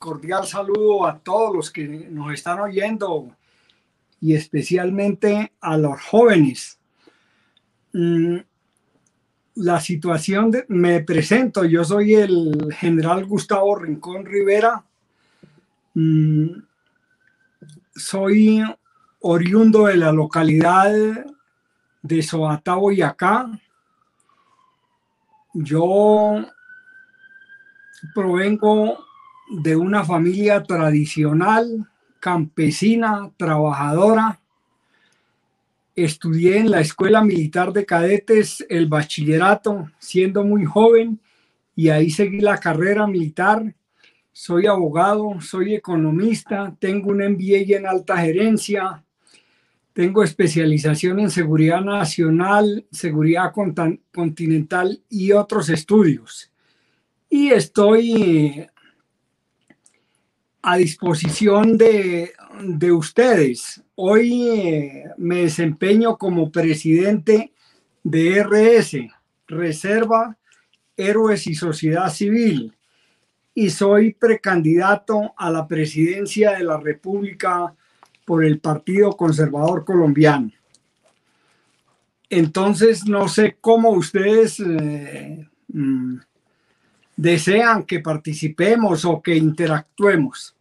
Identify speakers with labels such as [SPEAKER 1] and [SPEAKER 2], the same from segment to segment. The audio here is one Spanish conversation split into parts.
[SPEAKER 1] cordial saludo a todos los que nos están oyendo y especialmente a los jóvenes. Mm, la situación me presento, yo soy el general Gustavo Rincón Rivera. Mm, soy oriundo de la localidad de Soatá, Boyacá. Yo provengo de una familia tradicional, campesina, trabajadora. Estudié en la Escuela Militar de Cadetes el bachillerato siendo muy joven y ahí seguí la carrera militar. Soy abogado, soy economista, tengo un MBA en alta gerencia, tengo especialización en seguridad nacional, seguridad continental y otros estudios. Y estoy a disposición de, ustedes. Hoy eh, me desempeño como presidente de RS, Reserva, Héroes y Sociedad Civil, y soy precandidato a la presidencia de la República por el Partido Conservador Colombiano. Entonces, no sé cómo ustedes eh, mm, desean que participemos o que interactuemos.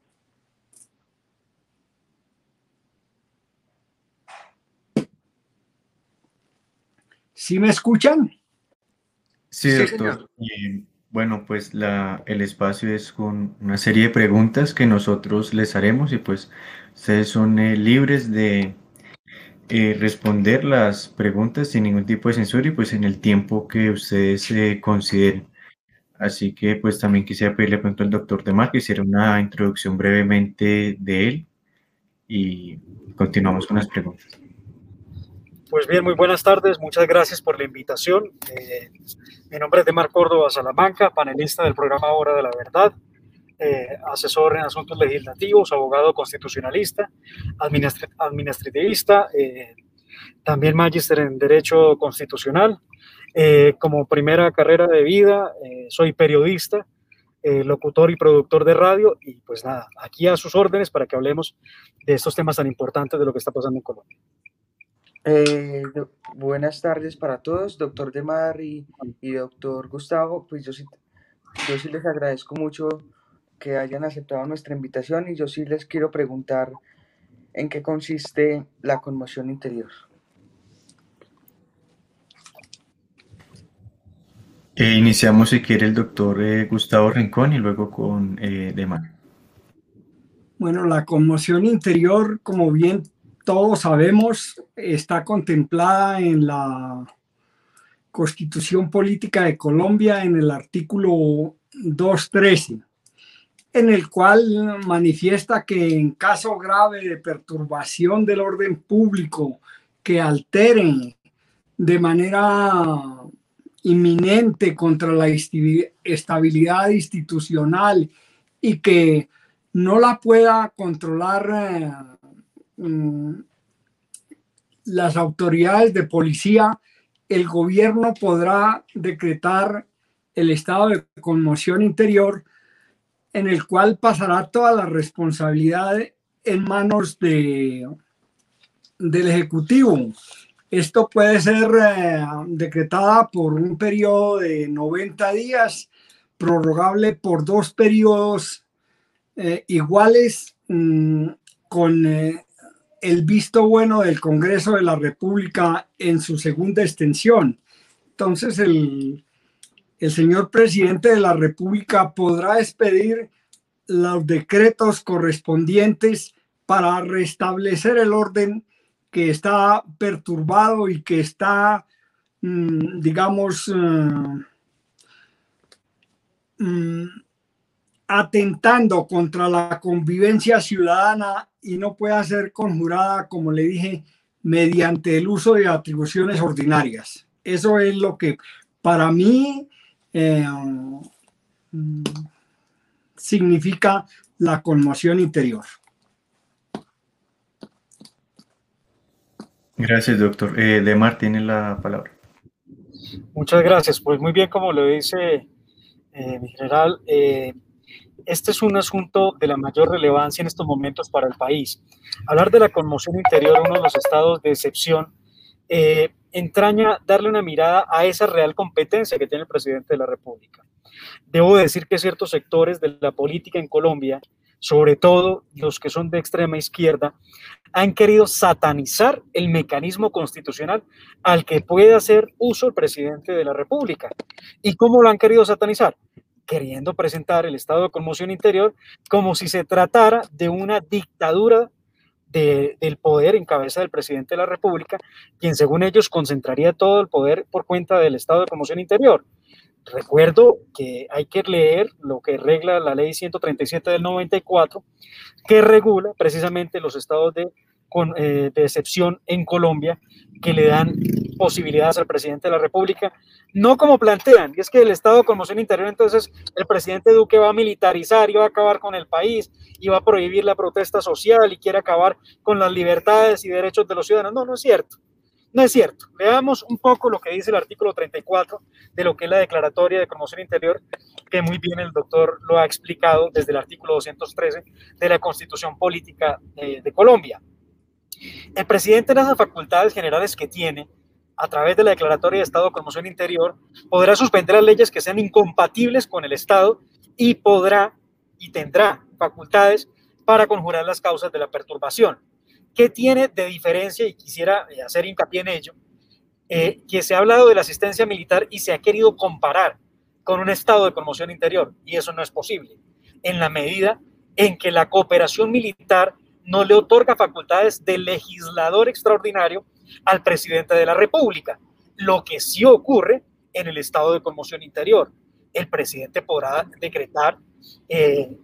[SPEAKER 1] ¿Sí me escuchan?
[SPEAKER 2] Sí, doctor. bueno, pues la, el espacio es con una serie de preguntas que nosotros les haremos y pues Ustedes son eh, libres de eh, responder las preguntas sin ningún tipo de censura y pues en el tiempo que ustedes eh, consideren. Así que pues también quisiera pedirle pronto al doctor Demar que hiciera una introducción brevemente de él y continuamos con las preguntas.
[SPEAKER 3] Pues bien, muy buenas tardes, muchas gracias por la invitación. mi nombre es Demar Córdoba Salamanca, panelista del programa Hora de la Verdad. Eh, asesor en asuntos legislativos, abogado constitucionalista, administrativista, eh, también magíster en Derecho Constitucional. Eh, como primera carrera de vida, soy periodista, locutor y productor de radio y pues nada, aquí a sus órdenes para que hablemos de estos temas tan importantes de lo que está pasando en Colombia.
[SPEAKER 4] Buenas tardes para todos, doctor Demar y, y doctor Gustavo. Pues yo sí, yo sí les agradezco mucho que hayan aceptado nuestra invitación y yo sí les quiero preguntar en qué consiste la conmoción interior.
[SPEAKER 2] Eh, iniciamos si quiere el doctor eh, Gustavo Rincón y luego con eh, Demar.
[SPEAKER 1] Bueno, la conmoción interior, como bien todos sabemos, está contemplada en la Constitución Política de Colombia en el artículo 213 en el cual manifiesta que en caso grave de perturbación del orden público que alteren de manera inminente contra la estabilidad institucional y que no la pueda controlar mm, las autoridades de policía, el gobierno podrá decretar el estado de conmoción interior en el cual pasará toda la responsabilidad en manos de, del Ejecutivo. Esto puede ser eh, decretada por un periodo de 90 días, prorrogable por dos periodos eh, iguales mm, con eh, el visto bueno del Congreso de la República en su segunda extensión. Entonces, el, el señor presidente de la República podrá expedir los decretos correspondientes para restablecer el orden que está perturbado y que está, mm, digamos, eh, mm, atentando contra la convivencia ciudadana y no pueda ser conjurada, como le dije, mediante el uso de atribuciones ordinarias. Eso es lo que para mí eh, significa la conmoción interior.
[SPEAKER 2] Gracias, doctor. Eh, Demar tiene la palabra.
[SPEAKER 3] Muchas gracias. Pues muy bien, como lo dice eh, mi general, este es un asunto de la mayor relevancia en estos momentos para el país. Hablar de la conmoción interior, uno de los estados de excepción, eh, entraña darle una mirada a esa real competencia que tiene el presidente de la República. Debo decir que ciertos sectores de la política en Colombia, sobre todo los que son de extrema izquierda, han querido satanizar el mecanismo constitucional al que puede hacer uso el presidente de la República. ¿Y cómo lo han querido satanizar? Queriendo presentar el estado de conmoción interior como si se tratara de una dictadura del poder en cabeza del presidente de la República, quien según ellos concentraría todo el poder por cuenta del estado de conmoción interior. Recuerdo que hay que leer lo que regla la ley 137 del 94, que regula precisamente los estados de, eh, de excepción en Colombia, que le dan posibilidades al presidente de la República, no como plantean, y es que el estado de conmoción interior, entonces el presidente Duque va a militarizar y va a acabar con el país, y va a prohibir la protesta social y quiere acabar con las libertades y derechos de los ciudadanos. No, no es cierto. No es cierto. Veamos un poco lo que dice el artículo 34 de lo que es la declaratoria de promoción interior, que muy bien el doctor lo ha explicado desde el artículo 213 de la Constitución Política de Colombia. El presidente, en las facultades generales que tiene, a través de la declaratoria de Estado de Promoción Interior, podrá suspender las leyes que sean incompatibles con el Estado y podrá y tendrá facultades para conjurar las causas de la perturbación. ¿Qué tiene de diferencia? Y quisiera eh, hacer hincapié en ello, eh, que se ha hablado de la asistencia militar y se ha querido comparar con un estado de promoción interior, y eso no es posible, en la medida en que la cooperación militar no le otorga facultades de legislador extraordinario al presidente de la República, lo que sí ocurre en el estado de conmoción interior. El presidente podrá decretar, eh,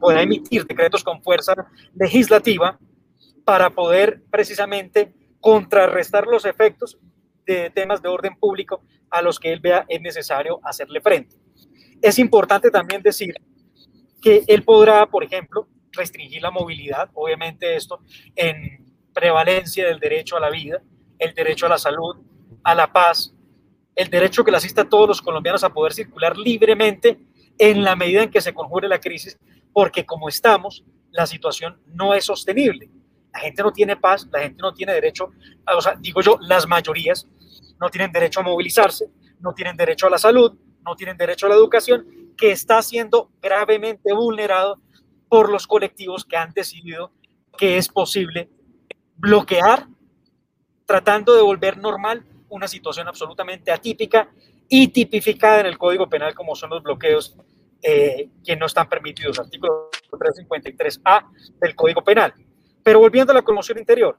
[SPEAKER 3] podrá emitir decretos con fuerza legislativa para poder precisamente contrarrestar los efectos de temas de orden público a los que él vea es necesario hacerle frente. Es importante también decir que él podrá, por ejemplo, restringir la movilidad, obviamente esto en prevalencia del derecho a la vida, el derecho a la salud, a la paz, el derecho que le asista a todos los colombianos a poder circular libremente en la medida en que se conjure la crisis, porque como estamos, la situación no es sostenible. La gente no tiene paz, la gente no tiene derecho, o sea, digo yo, las mayorías no tienen derecho a movilizarse, no tienen derecho a la salud, no tienen derecho a la educación, que está siendo gravemente vulnerado por los colectivos que han decidido que es posible bloquear, tratando de volver normal una situación absolutamente atípica y tipificada en el Código Penal como son los bloqueos eh, que no están permitidos, artículo 353A del Código Penal. Pero volviendo a la conmoción interior,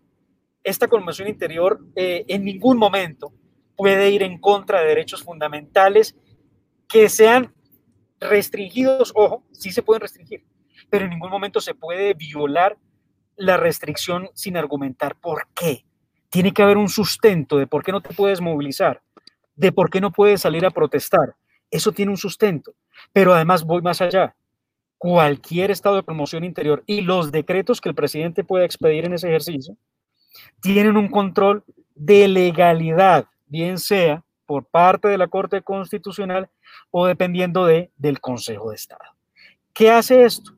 [SPEAKER 3] esta conmoción interior eh, en ningún momento puede ir en contra de derechos fundamentales que sean restringidos, ojo, sí se pueden restringir, pero en ningún momento se puede violar la restricción sin argumentar por qué. Tiene que haber un sustento de por qué no te puedes movilizar, de por qué no puedes salir a protestar. Eso tiene un sustento. Pero además voy más allá cualquier estado de promoción interior y los decretos que el presidente pueda expedir en ese ejercicio tienen un control de legalidad, bien sea por parte de la Corte Constitucional o dependiendo de, del Consejo de Estado. ¿Qué hace esto?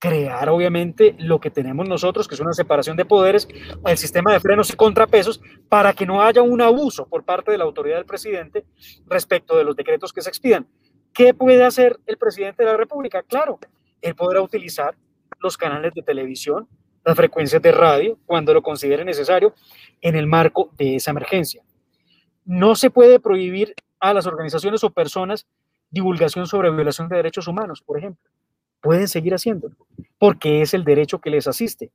[SPEAKER 3] Crear, obviamente, lo que tenemos nosotros, que es una separación de poderes, el sistema de frenos y contrapesos, para que no haya un abuso por parte de la autoridad del presidente respecto de los decretos que se expidan. ¿Qué puede hacer el presidente de la República? Claro, él podrá utilizar los canales de televisión, las frecuencias de radio, cuando lo considere necesario, en el marco de esa emergencia. No se puede prohibir a las organizaciones o personas divulgación sobre violación de derechos humanos, por ejemplo. Pueden seguir haciéndolo, porque es el derecho que les asiste.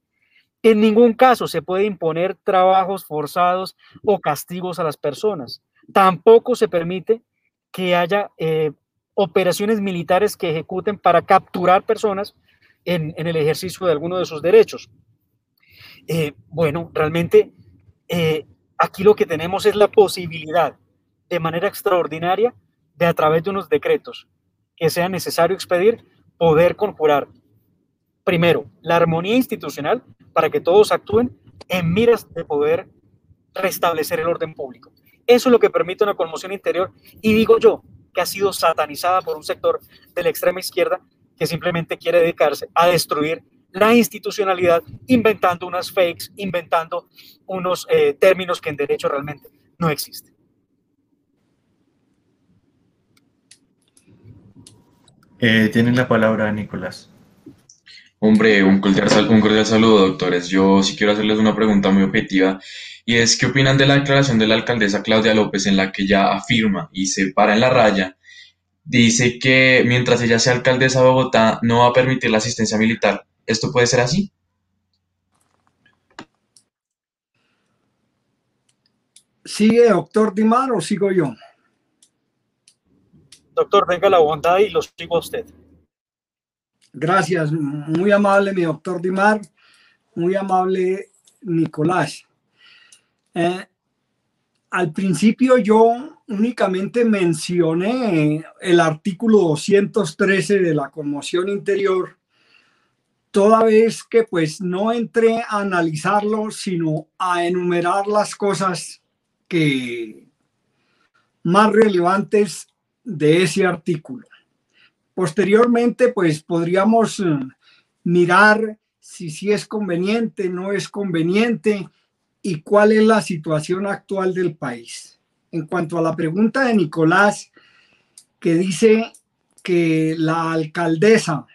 [SPEAKER 3] En ningún caso se puede imponer trabajos forzados o castigos a las personas. Tampoco se permite que haya eh, operaciones militares que ejecuten para capturar personas en, el ejercicio de alguno de sus derechos. Eh, bueno, realmente eh, aquí lo que tenemos es la posibilidad de manera extraordinaria de a través de unos decretos que sea necesario expedir, poder conjurar primero la armonía institucional para que todos actúen en miras de poder restablecer el orden público. Eso es lo que permite una conmoción interior y digo yo, que ha sido satanizada por un sector de la extrema izquierda que simplemente quiere dedicarse a destruir la institucionalidad inventando unas fakes, inventando unos eh, términos que en derecho realmente no existen.
[SPEAKER 2] Eh, tienen la palabra, Nicolás.
[SPEAKER 5] Hombre, un cordial, un cordial saludo, doctores. Yo sí quiero hacerles una pregunta muy objetiva y es, ¿qué opinan de la declaración de la alcaldesa Claudia López en la que ella afirma y se para en la raya? Dice que mientras ella sea alcaldesa de Bogotá no va a permitir la asistencia militar. ¿Esto puede ser así?
[SPEAKER 1] ¿Sigue doctor Dimar o sigo yo?
[SPEAKER 3] Doctor, venga la bondad y lo sigo a usted.
[SPEAKER 1] Gracias, muy amable mi doctor Dimar, muy amable Nicolás. Eh, al principio yo únicamente mencioné el artículo 213 de la conmoción interior, toda vez que pues no entré a analizarlo, sino a enumerar las cosas que más relevantes de ese artículo. Posteriormente, pues podríamos eh, mirar si, si es conveniente, no es conveniente y cuál es la situación actual del país. En cuanto a la pregunta de Nicolás, que dice que la alcaldesa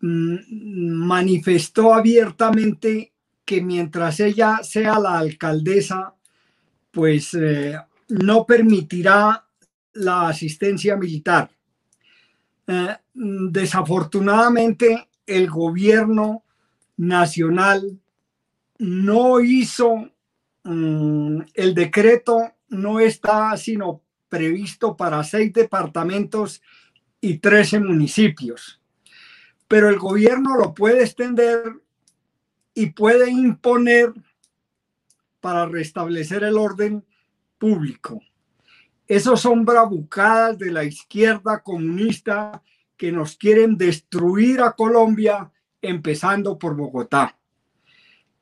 [SPEAKER 1] mm, manifestó abiertamente que mientras ella sea la alcaldesa, pues eh, no permitirá la asistencia militar. Eh, desafortunadamente, el gobierno nacional no hizo mm, el decreto, no está sino previsto para seis departamentos y trece municipios. Pero el gobierno lo puede extender y puede imponer para restablecer el orden público. Esos son bravucadas de la izquierda comunista que nos quieren destruir a Colombia, empezando por Bogotá.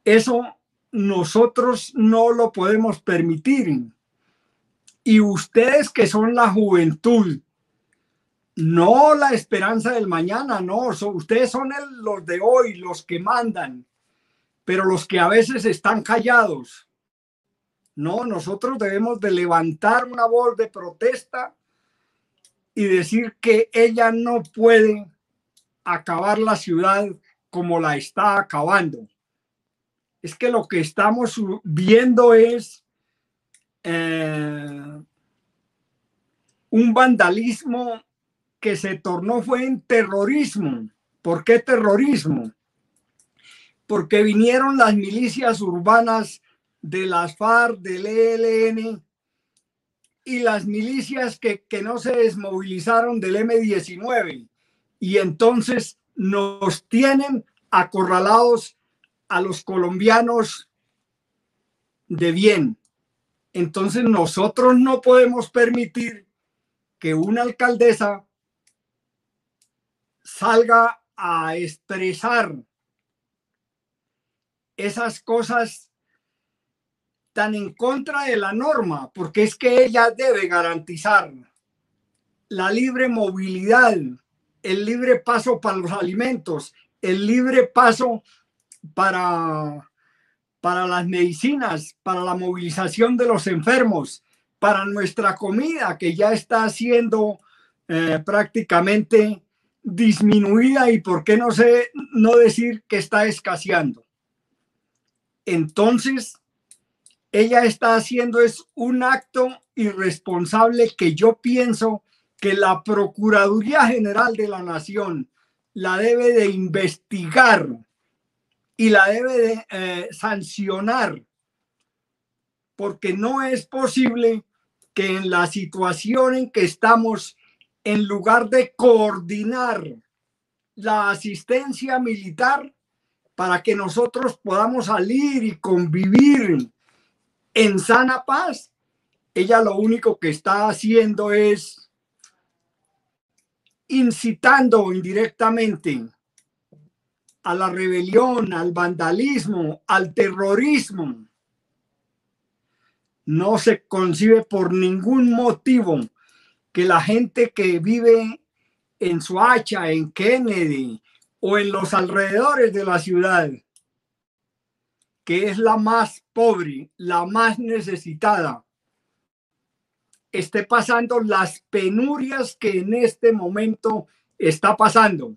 [SPEAKER 1] Eso nosotros no lo podemos permitir. Y ustedes que son la juventud, no la esperanza del mañana, no, ustedes son los de hoy, los que mandan, pero los que a veces están callados no, nosotros debemos de levantar una voz de protesta y decir que ella no puede acabar la ciudad como la está acabando. Es que lo que estamos viendo es eh, un vandalismo que se tornó fue en terrorismo. ¿Por qué terrorismo? Porque vinieron las milicias urbanas de las FARC, del ELN y las milicias que, que no se desmovilizaron del M19. Y entonces nos tienen acorralados a los colombianos de bien. Entonces nosotros no podemos permitir que una alcaldesa salga a expresar esas cosas tan en contra de la norma, porque es que ella debe garantizar la libre movilidad, el libre paso para los alimentos, el libre paso para, para las medicinas, para la movilización de los enfermos, para nuestra comida que ya está siendo eh, prácticamente disminuida y por qué no sé no decir que está escaseando. Entonces, ella está haciendo es un acto irresponsable que yo pienso que la Procuraduría General de la Nación la debe de investigar y la debe de eh, sancionar, porque no es posible que en la situación en que estamos, en lugar de coordinar la asistencia militar para que nosotros podamos salir y convivir en sana paz, ella lo único que está haciendo es incitando indirectamente a la rebelión, al vandalismo, al terrorismo. No se concibe por ningún motivo que la gente que vive en Suacha, en Kennedy o en los alrededores de la ciudad, que es la más pobre, la más necesitada, esté pasando las penurias que en este momento está pasando.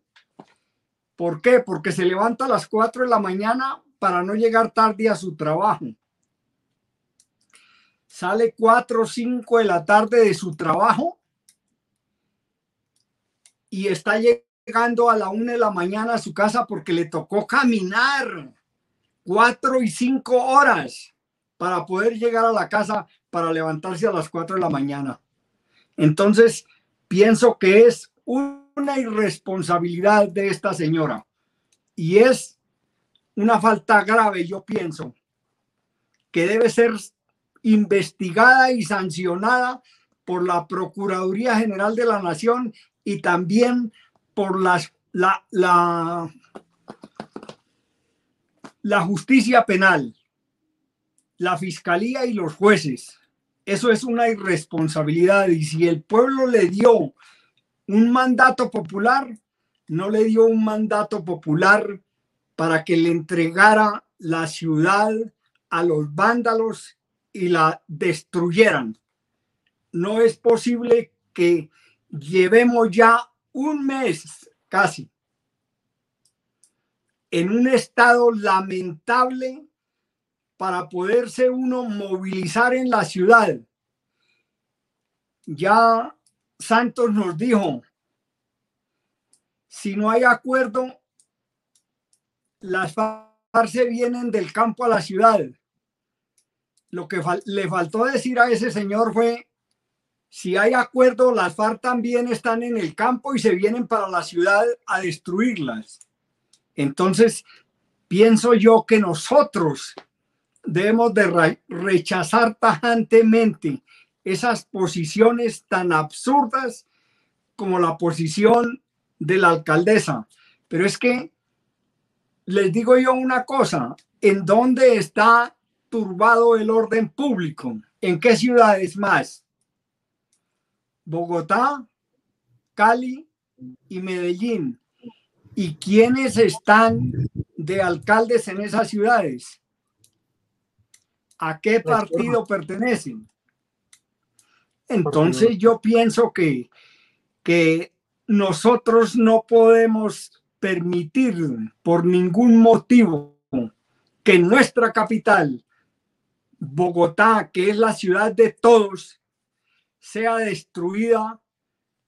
[SPEAKER 1] ¿Por qué? Porque se levanta a las 4 de la mañana para no llegar tarde a su trabajo. Sale 4 o 5 de la tarde de su trabajo y está llegando a la 1 de la mañana a su casa porque le tocó caminar 4 y 5 horas para poder llegar a la casa para levantarse a las 4 de la mañana. Entonces, pienso que es una irresponsabilidad de esta señora y es una falta grave, yo pienso, que debe ser investigada y sancionada por la Procuraduría General de la Nación y también por las, la, la, la justicia penal, la fiscalía y los jueces. Eso es una irresponsabilidad y si el pueblo le dio un mandato popular, no le dio un mandato popular para que le entregara la ciudad a los vándalos y la destruyeran. No es posible que llevemos ya un mes casi en un estado lamentable para poderse uno movilizar en la ciudad. Ya Santos nos dijo, si no hay acuerdo, las FARC se vienen del campo a la ciudad. Lo que le faltó decir a ese señor fue, si hay acuerdo, las FARC también están en el campo y se vienen para la ciudad a destruirlas. Entonces, pienso yo que nosotros debemos de rechazar tajantemente esas posiciones tan absurdas como la posición de la alcaldesa. Pero es que les digo yo una cosa, ¿en dónde está turbado el orden público? ¿En qué ciudades más? Bogotá, Cali y Medellín. ¿Y quiénes están de alcaldes en esas ciudades? ¿A qué partido pertenecen? Entonces yo pienso que, que nosotros no podemos permitir por ningún motivo que nuestra capital, Bogotá, que es la ciudad de todos, sea destruida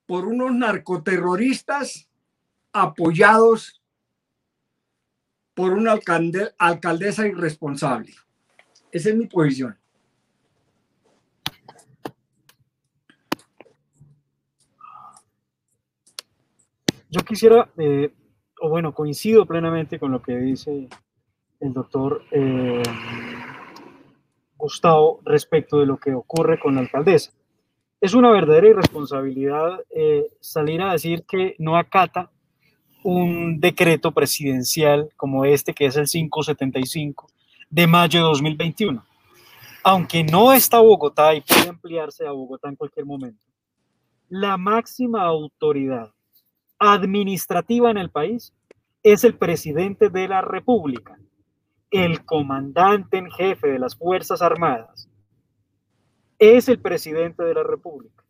[SPEAKER 1] por unos narcoterroristas apoyados por una alcaldesa irresponsable. Esa es mi posición.
[SPEAKER 3] Yo quisiera, eh, o bueno, coincido plenamente con lo que dice el doctor eh, Gustavo respecto de lo que ocurre con la alcaldesa. Es una verdadera irresponsabilidad eh, salir a decir que no acata un decreto presidencial como este, que es el 575 de mayo de 2021. Aunque no está Bogotá y puede ampliarse a Bogotá en cualquier momento, la máxima autoridad administrativa en el país es el presidente de la República, el comandante en jefe de las Fuerzas Armadas. Es el presidente de la República.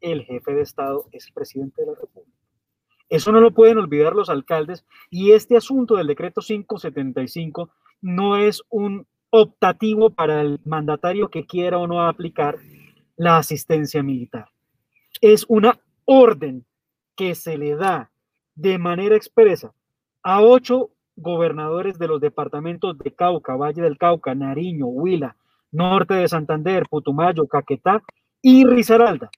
[SPEAKER 3] El jefe de Estado es el presidente de la República. Eso no lo pueden olvidar los alcaldes y este asunto del decreto 575 no es un optativo para el mandatario que quiera o no aplicar la asistencia militar. Es una orden que se le da de manera expresa a ocho gobernadores de los departamentos de Cauca, Valle del Cauca, Nariño, Huila, Norte de Santander, Putumayo, Caquetá y Risaralda,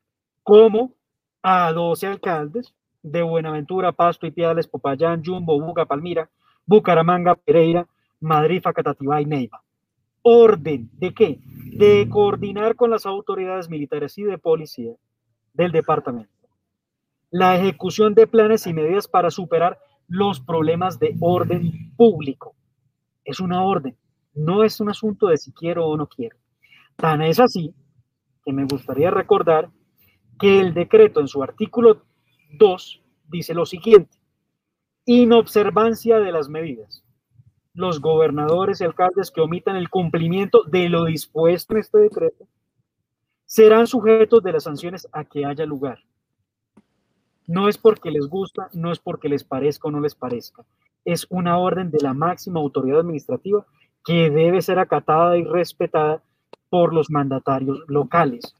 [SPEAKER 3] como a 12 alcaldes de Buenaventura, Pasto, Ipiales, Popayán, Jumbo, Buga, Palmira, Bucaramanga, Pereira, Madrid, Facatativá y Neiva. Orden de qué? De coordinar con las autoridades militares y de policía del departamento la ejecución de planes y medidas para superar los problemas de orden público. Es una orden, no es un asunto de si quiero o no quiero. Tan es así que me gustaría recordar que el decreto en su artículo 2 dice lo siguiente, inobservancia de las medidas. Los gobernadores y alcaldes que omitan el cumplimiento de lo dispuesto en este decreto serán sujetos de las sanciones a que haya lugar. No es porque les gusta, no es porque les parezca o no les parezca. Es una orden de la máxima autoridad administrativa que debe ser acatada y respetada por los mandatarios locales.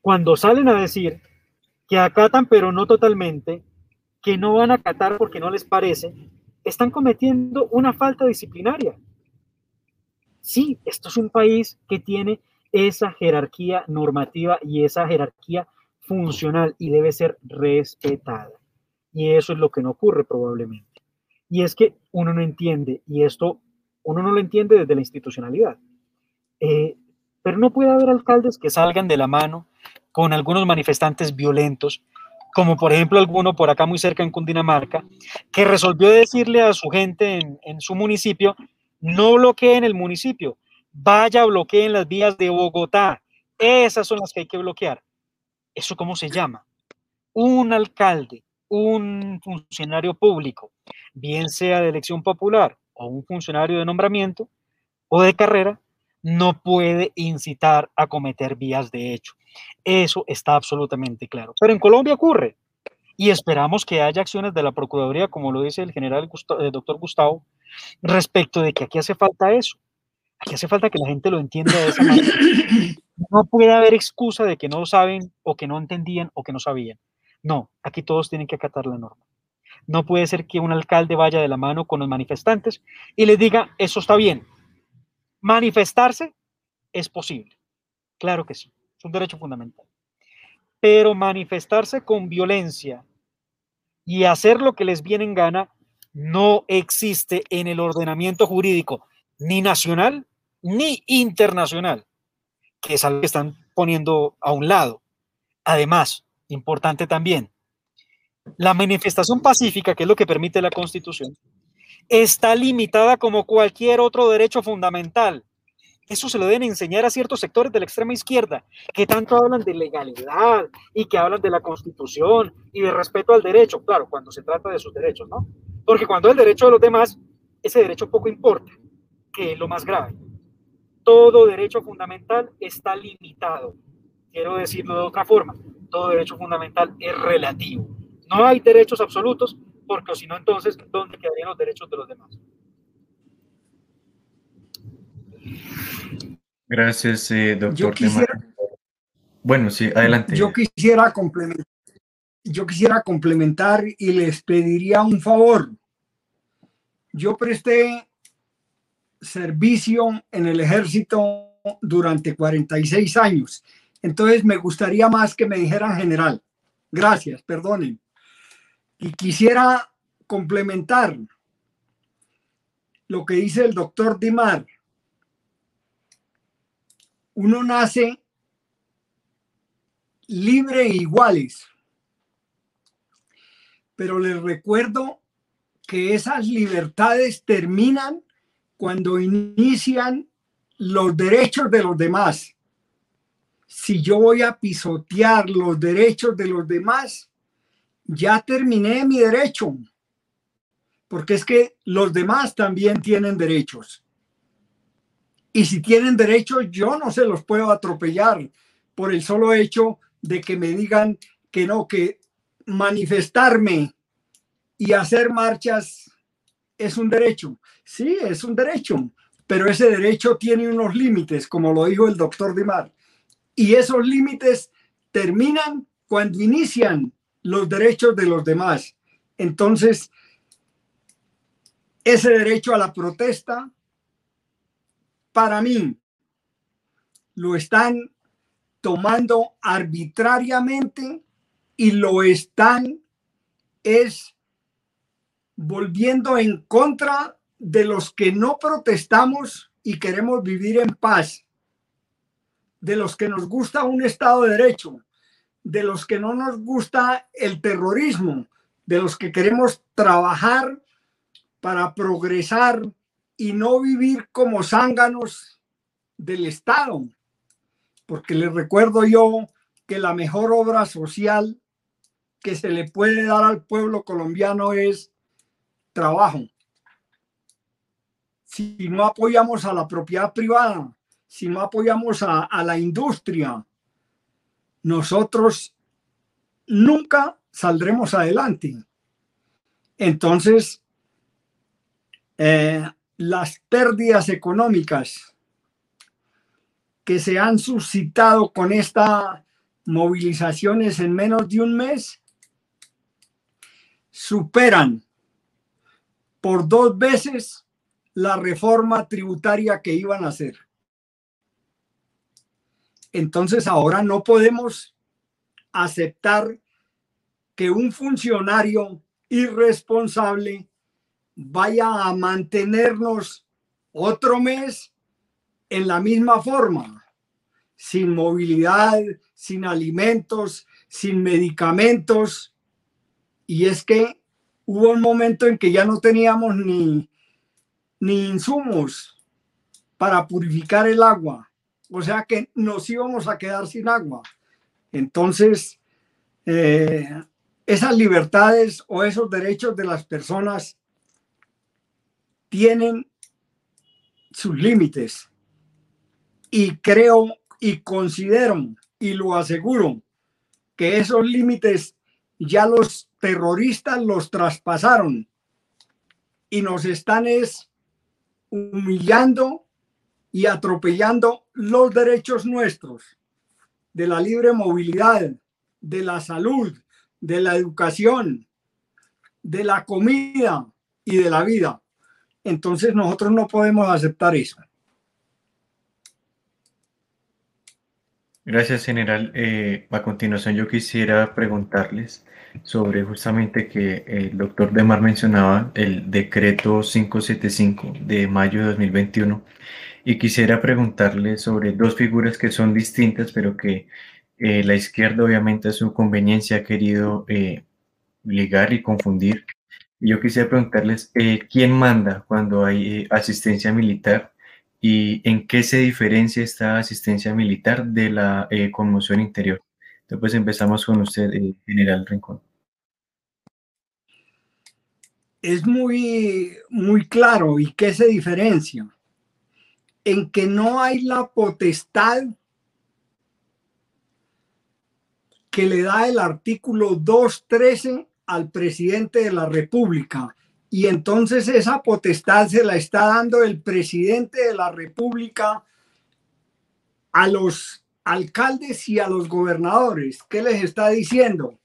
[SPEAKER 3] Cuando salen a decir que acatan pero no totalmente, que no van a acatar porque no les parece, están cometiendo una falta disciplinaria. Sí, esto es un país que tiene esa jerarquía normativa y esa jerarquía funcional y debe ser respetada. Y eso es lo que no ocurre probablemente. Y es que uno no entiende, y esto uno no lo entiende desde la institucionalidad. Eh, pero no puede haber alcaldes que salgan de la mano con algunos manifestantes violentos, como por ejemplo alguno por acá muy cerca en Cundinamarca, que resolvió decirle a su gente en, su municipio, no bloqueen el municipio, vaya, bloqueen las vías de Bogotá. Esas son las que hay que bloquear. ¿Eso cómo se llama? Un alcalde, un funcionario público, bien sea de elección popular o un funcionario de nombramiento o de carrera, no puede incitar a cometer vías de hecho. Eso está absolutamente claro. Pero en Colombia ocurre y esperamos que haya acciones de la Procuraduría, como lo dice el general el doctor Gustavo, respecto de que aquí hace falta eso. Aquí hace falta que la gente lo entienda de esa manera. No puede haber excusa de que no saben o que no entendían o que no sabían. No, aquí todos tienen que acatar la norma. No puede ser que un alcalde vaya de la mano con los manifestantes y les diga, eso está bien. Manifestarse es posible. Claro que sí, es un derecho fundamental. Pero manifestarse con violencia y hacer lo que les viene en gana no existe en el ordenamiento jurídico ni nacional ni internacional, que es algo que están poniendo a un lado. Además, importante también, la manifestación pacífica, que es lo que permite la Constitución, está limitada como cualquier otro derecho fundamental. Eso se lo deben enseñar a ciertos sectores de la extrema izquierda, que tanto hablan de legalidad y que hablan de la Constitución y de respeto al derecho. Claro, cuando se trata de sus derechos, ¿no? Porque cuando el derecho de los demás, ese derecho poco importa, que es lo más grave todo derecho fundamental está limitado. Quiero decirlo de otra forma, todo derecho fundamental es relativo. No hay derechos absolutos, porque si no, entonces, ¿dónde quedarían los derechos de los demás?
[SPEAKER 2] Gracias, eh, doctor. bueno, sí, adelante.
[SPEAKER 1] Yo quisiera complementar. Yo quisiera complementar y les pediría un favor. Yo presté servicio en el ejército durante 46 años. Entonces me gustaría más que me dijeran general. Gracias, perdonen. Y quisiera complementar lo que dice el doctor Dimar. Uno nace libre e iguales. Pero les recuerdo que esas libertades terminan cuando inician los derechos de los demás. Si yo voy a pisotear los derechos de los demás, ya terminé mi derecho. Porque es que los demás también tienen derechos. Y si tienen derechos, yo no se los puedo atropellar por el solo hecho de que me digan que no, que manifestarme y hacer marchas es un derecho. Sí, es un derecho, pero ese derecho tiene unos límites, como lo dijo el doctor Dimar. Y esos límites terminan cuando inician los derechos de los demás. Entonces, ese derecho a la protesta, para mí, lo están tomando arbitrariamente y lo están es volviendo en contra de los que no protestamos y queremos vivir en paz, de los que nos gusta un Estado de Derecho, de los que no nos gusta el terrorismo, de los que queremos trabajar para progresar y no vivir como zánganos del Estado. Porque les recuerdo yo que la mejor obra social que se le puede dar al pueblo colombiano es trabajo. Si no apoyamos a la propiedad privada, si no apoyamos a, la industria, nosotros nunca saldremos adelante. Entonces, eh, las pérdidas económicas que se han suscitado con estas movilizaciones en menos de un mes superan por dos veces la reforma tributaria que iban a hacer. Entonces ahora no podemos aceptar que un funcionario irresponsable vaya a mantenernos otro mes en la misma forma, sin movilidad, sin alimentos, sin medicamentos. Y es que hubo un momento en que ya no teníamos ni, ni insumos para purificar el agua. O sea que nos íbamos a quedar sin agua. Entonces, eh, esas libertades o esos derechos de las personas tienen sus límites. Y creo y considero y lo aseguro que esos límites ya los terroristas los traspasaron y nos están es humillando y atropellando los derechos nuestros de la libre movilidad, de la salud, de la educación, de la comida y de la vida. Entonces nosotros no podemos aceptar eso.
[SPEAKER 2] Gracias, general. Eh, a continuación yo quisiera preguntarles sobre justamente que el doctor Demar mencionaba el decreto 575 de mayo de 2021 y quisiera preguntarle sobre dos figuras que son distintas, pero que eh, la izquierda obviamente a su conveniencia ha querido eh, ligar y confundir. Yo quisiera preguntarles, ¿quién manda cuando hay asistencia militar y en qué se diferencia esta asistencia militar de la eh, conmoción interior. Entonces pues, empezamos con usted, eh, General Rincón.
[SPEAKER 1] Es muy, muy claro y qué se diferencia en que no hay la potestad que le da el artículo 213 al presidente de la República y entonces esa potestad se la está dando el presidente de la República a los alcaldes y a los gobernadores. ¿Qué les está diciendo?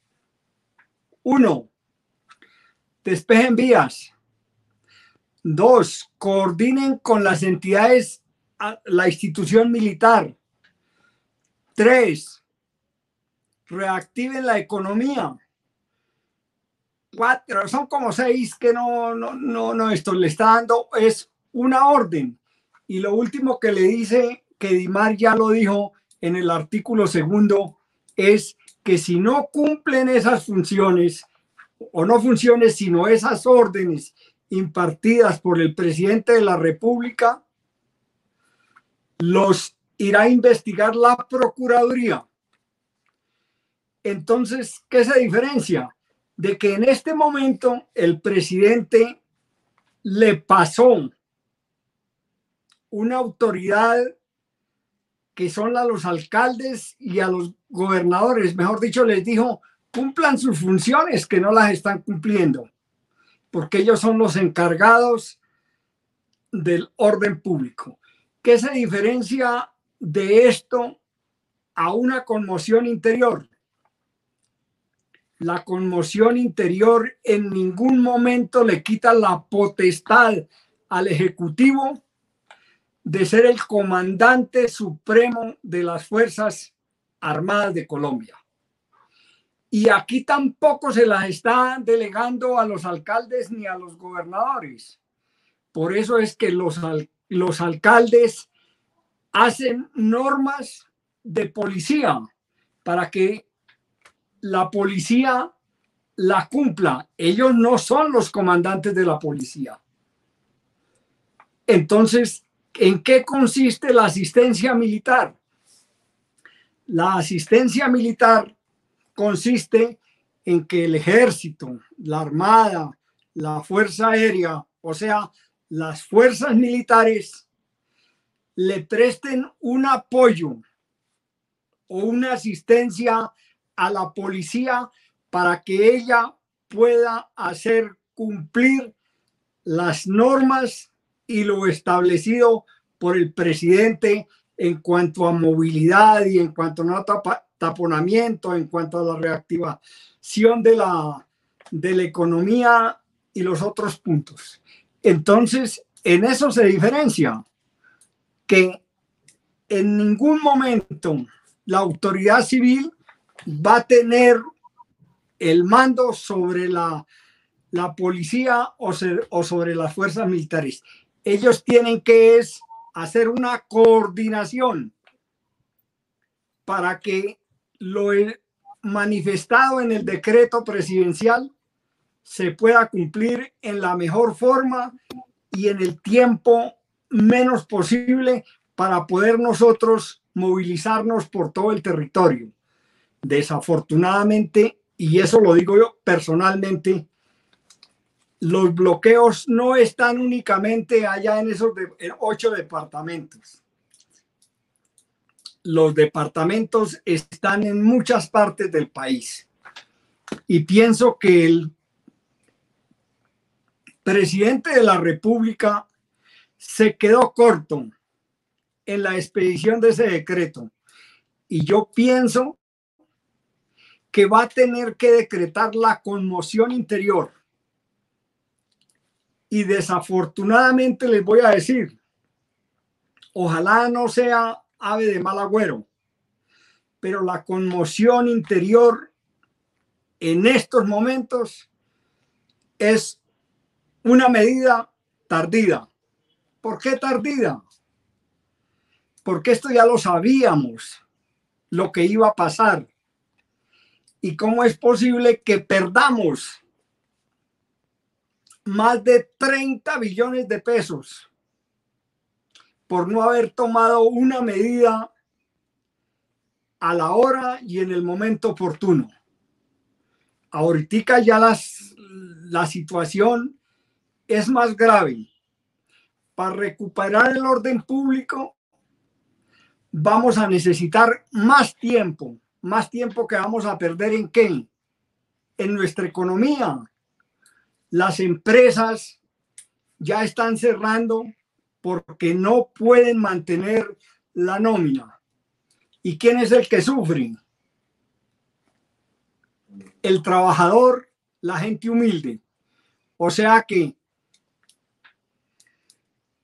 [SPEAKER 1] Uno, despejen vías. Dos, coordinen con las entidades, la institución militar. Tres, reactiven la economía cuatro, son como seis que no, no, no, no, esto le está dando, es una orden. Y lo último que le dice, que Dimar ya lo dijo en el artículo segundo, es que si no cumplen esas funciones, o no funciones, sino esas órdenes impartidas por el presidente de la República, los irá a investigar la Procuraduría. Entonces, ¿qué se diferencia? de que en este momento el presidente le pasó una autoridad que son a los alcaldes y a los gobernadores, mejor dicho, les dijo, cumplan sus funciones que no las están cumpliendo, porque ellos son los encargados del orden público. ¿Qué se diferencia de esto a una conmoción interior? la conmoción interior en ningún momento le quita la potestad al Ejecutivo de ser el comandante supremo de las Fuerzas Armadas de Colombia. Y aquí tampoco se las está delegando a los alcaldes ni a los gobernadores. Por eso es que los, los alcaldes hacen normas de policía para que la policía la cumpla. Ellos no son los comandantes de la policía. Entonces, ¿en qué consiste la asistencia militar? La asistencia militar consiste en que el ejército, la armada, la fuerza aérea, o sea, las fuerzas militares, le presten un apoyo o una asistencia a la policía para que ella pueda hacer cumplir las normas y lo establecido por el presidente en cuanto a movilidad y en cuanto a no taponamiento, en cuanto a la reactivación de la, de la economía y los otros puntos. Entonces, en eso se diferencia que en ningún momento la autoridad civil va a tener el mando sobre la, la policía o, o, sobre las fuerzas militares. Ellos tienen que hacer una coordinación para que lo manifestado en el decreto presidencial se pueda cumplir en la mejor forma y en el tiempo menos posible para poder nosotros movilizarnos por todo el territorio. Desafortunadamente, y eso lo digo yo personalmente, los bloqueos no están únicamente allá en esos ocho departamentos. Los departamentos están en muchas partes del país. Y pienso que el presidente de la República se quedó corto en la expedición de ese decreto. Y yo pienso que va a tener que decretar la conmoción interior. Y desafortunadamente les voy a decir, ojalá no sea ave de mal agüero, pero la conmoción interior en estos momentos es una medida tardida. ¿Por qué tardida? porque esto ya lo sabíamos, lo que iba a pasar. ¿Y cómo es posible que perdamos más de 30 billones de pesos por no haber tomado una medida a la hora y en el momento oportuno? Ahorita ya las, la situación es más grave. Para recuperar el orden público vamos a necesitar más tiempo, más tiempo que vamos a perder en qué? En nuestra economía. Las empresas ya están cerrando porque no pueden mantener la nómina. ¿Y quién es el que sufre? El trabajador, la gente humilde. O sea que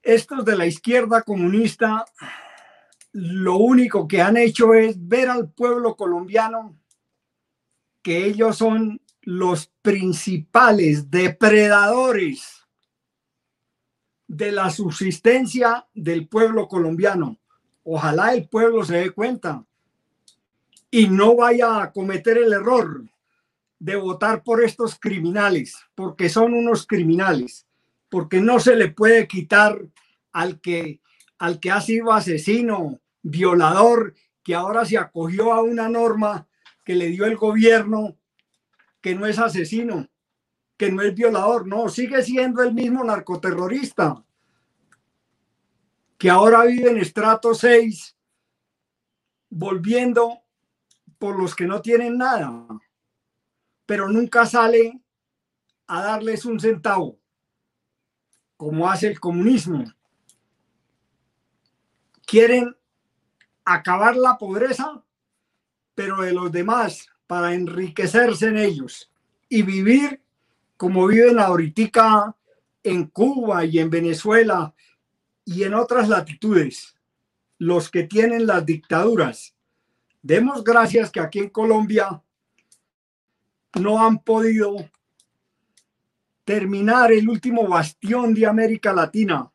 [SPEAKER 1] estos de la izquierda comunista lo único que han hecho es ver al pueblo colombiano que ellos son los principales depredadores de la subsistencia del pueblo colombiano. Ojalá el pueblo se dé cuenta y no vaya a cometer el error de votar por estos criminales, porque son unos criminales, porque no se le puede quitar al que al que ha sido asesino, violador, que ahora se acogió a una norma que le dio el gobierno, que no es asesino, que no es violador, no, sigue siendo el mismo narcoterrorista, que ahora vive en estrato 6, volviendo por los que no tienen nada, pero nunca sale a darles un centavo, como hace el comunismo. Quieren acabar la pobreza, pero de los demás, para enriquecerse en ellos y vivir como viven ahorita en Cuba y en Venezuela y en otras latitudes, los que tienen las dictaduras. Demos gracias que aquí en Colombia no han podido terminar el último bastión de América Latina,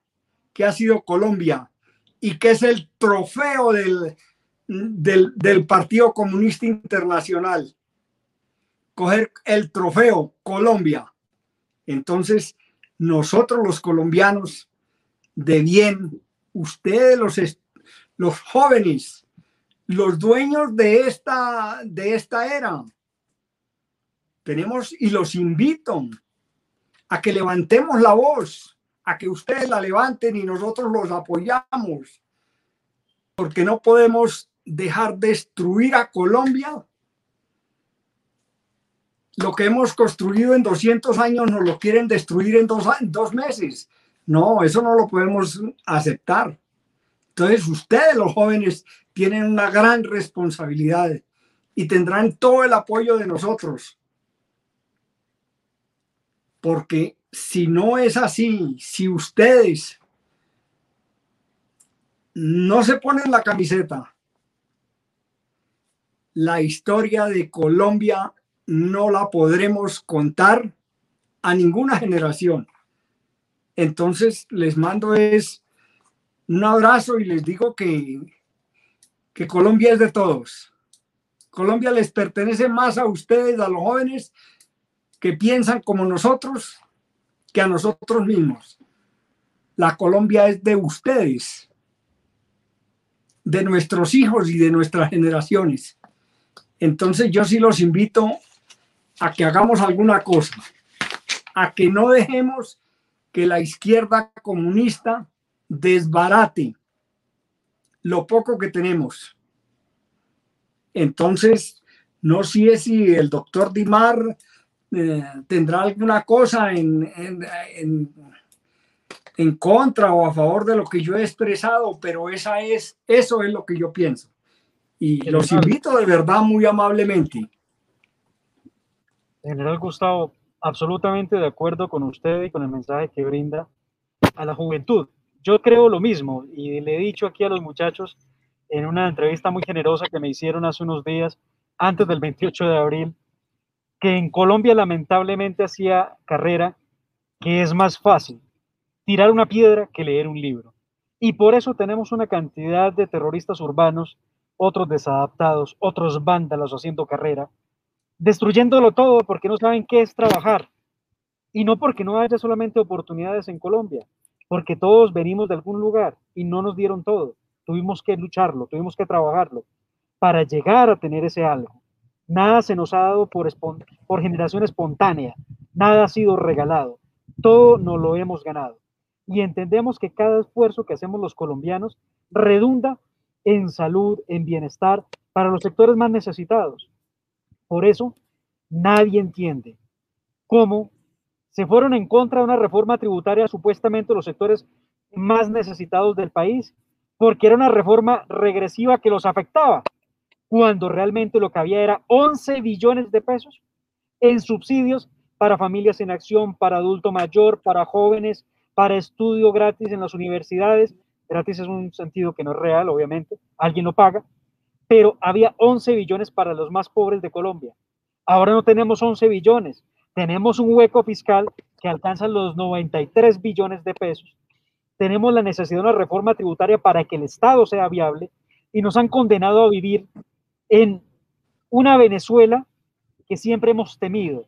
[SPEAKER 1] que ha sido Colombia, y que es el trofeo del, del, Partido Comunista Internacional. Coger el trofeo Colombia. Entonces, nosotros los colombianos, de bien, ustedes los, los jóvenes, los dueños de esta, de esta era, Tenemos, y los invito a que levantemos la voz, a que ustedes la levanten y nosotros los apoyamos, porque no podemos dejar destruir a Colombia. Lo que hemos construido en 200 años nos lo quieren destruir en dos, en dos meses. No, eso no lo podemos aceptar. Entonces, ustedes, los jóvenes, tienen una gran responsabilidad y tendrán todo el apoyo de nosotros. Porque si no es así, si ustedes no se ponen la camiseta, la historia de Colombia no la podremos contar a ninguna generación. Entonces les mando es un abrazo y les digo que, que Colombia es de todos. Colombia les pertenece más a ustedes, a los jóvenes que piensan como nosotros, que a nosotros mismos. La Colombia es de ustedes, de nuestros hijos y de nuestras generaciones. Entonces yo sí los invito a que hagamos alguna cosa, a que no dejemos que la izquierda comunista desbarate lo poco que tenemos. Entonces, no sé si el doctor Dimar eh, tendrá alguna cosa en, en, en, contra o a favor de lo que yo he expresado, pero esa es, eso es lo que yo pienso. Y los invito de verdad muy amablemente.
[SPEAKER 3] General Gustavo, absolutamente de acuerdo con usted y con el mensaje que brinda a la juventud. Yo creo lo mismo y le he dicho aquí a los muchachos en una entrevista muy generosa que me hicieron hace unos días, antes del 28 de abril, que en Colombia lamentablemente hacía carrera que es más fácil tirar una piedra que leer un libro. Y por eso tenemos una cantidad de terroristas urbanos, otros desadaptados, otros vándalos haciendo carrera, destruyéndolo todo porque no saben qué es trabajar. Y no porque no haya solamente oportunidades en Colombia, porque todos venimos de algún lugar y no nos dieron todo. Tuvimos que lucharlo, tuvimos que trabajarlo para llegar a tener ese algo. Nada se nos ha dado por, generación espontánea, nada ha sido regalado, todo nos lo hemos ganado. Y entendemos que cada esfuerzo que hacemos los colombianos redunda en salud, en bienestar para los sectores más necesitados. Por eso, nadie entiende cómo se fueron en contra de una reforma tributaria supuestamente los sectores más necesitados del país, porque era una reforma regresiva que los afectaba, cuando realmente lo que había era 11 billones de pesos en subsidios para familias en acción, para adulto mayor, para jóvenes, para estudio gratis en las universidades. Gratis es un sentido que no es real, obviamente, alguien lo paga, pero había 11 billones para los más pobres de Colombia. Ahora no tenemos 11 billones, tenemos un hueco fiscal que alcanza los 93 billones de pesos. Tenemos la necesidad de una reforma tributaria para que el Estado sea viable y nos han condenado a vivir en una Venezuela que siempre hemos temido.